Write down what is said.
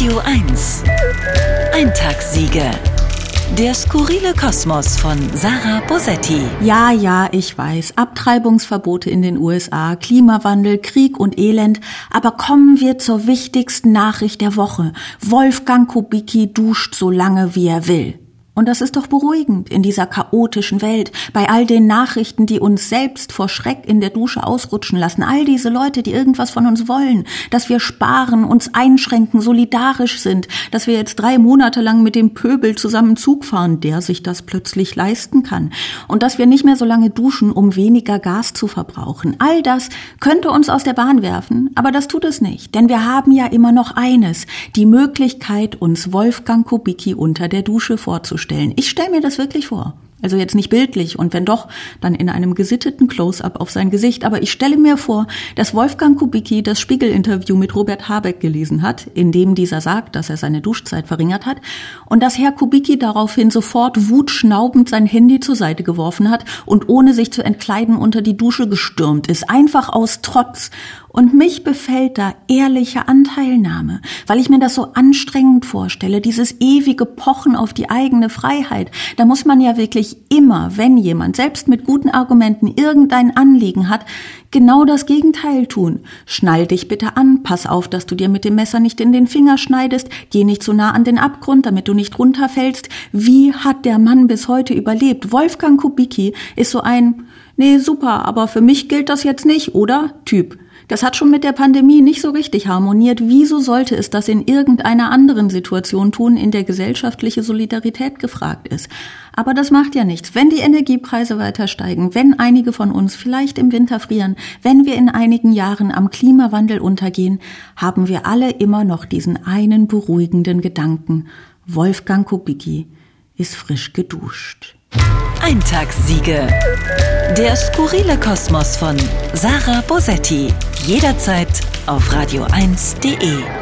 Radio 1. Eintagssiege. Der skurrile Kosmos von Sarah Bosetti. Ja, ja, ich weiß. Abtreibungsverbote in den USA, Klimawandel, Krieg und Elend. Aber kommen wir zur wichtigsten Nachricht der Woche. Wolfgang Kubicki duscht so lange, wie er will. Und das ist doch beruhigend in dieser chaotischen Welt, bei all den Nachrichten, die uns selbst vor Schreck in der Dusche ausrutschen lassen, all diese Leute, die irgendwas von uns wollen, dass wir sparen, uns einschränken, solidarisch sind, dass wir jetzt drei Monate lang mit dem Pöbel zusammen Zug fahren, der sich das plötzlich leisten kann, und dass wir nicht mehr so lange duschen, um weniger Gas zu verbrauchen. All das könnte uns aus der Bahn werfen, aber das tut es nicht, denn wir haben ja immer noch eines, die Möglichkeit, uns Wolfgang Kubicki unter der Dusche vorzustellen vorstellen. Ich stelle mir das wirklich vor. Also jetzt nicht bildlich und wenn doch, dann in einem gesitteten Close-up auf sein Gesicht. Aber ich stelle mir vor, dass Wolfgang Kubicki das Spiegel-Interview mit Robert Habeck gelesen hat, in dem dieser sagt, dass er seine Duschzeit verringert hat und dass Herr Kubicki daraufhin sofort wutschnaubend sein Handy zur Seite geworfen hat und ohne sich zu entkleiden unter die Dusche gestürmt ist. Einfach aus Trotz. Und mich befällt da ehrliche Anteilnahme, weil ich mir das so anstrengend vorstelle, dieses ewige Pochen auf die eigene Freiheit. Da muss man ja wirklich immer, wenn jemand selbst mit guten Argumenten irgendein Anliegen hat, genau das Gegenteil tun. Schnall dich bitte an, pass auf, dass du dir mit dem Messer nicht in den Finger schneidest, geh nicht zu nah an den Abgrund, damit du nicht runterfällst. Wie hat der Mann bis heute überlebt? Wolfgang Kubicki ist so ein, nee, super, aber für mich gilt das jetzt nicht, oder? Typ. Das hat schon mit der Pandemie nicht so richtig harmoniert. Wieso sollte es das in irgendeiner anderen Situation tun, in der gesellschaftliche Solidarität gefragt ist? Aber das macht ja nichts. Wenn die Energiepreise weiter steigen, wenn einige von uns vielleicht im Winter frieren, wenn wir in einigen Jahren am Klimawandel untergehen, haben wir alle immer noch diesen einen beruhigenden Gedanken. Wolfgang Kubicki ist frisch geduscht. Eintagssiege. Der skurrile Kosmos von Sarah Bosetti. Jederzeit auf radio1.de.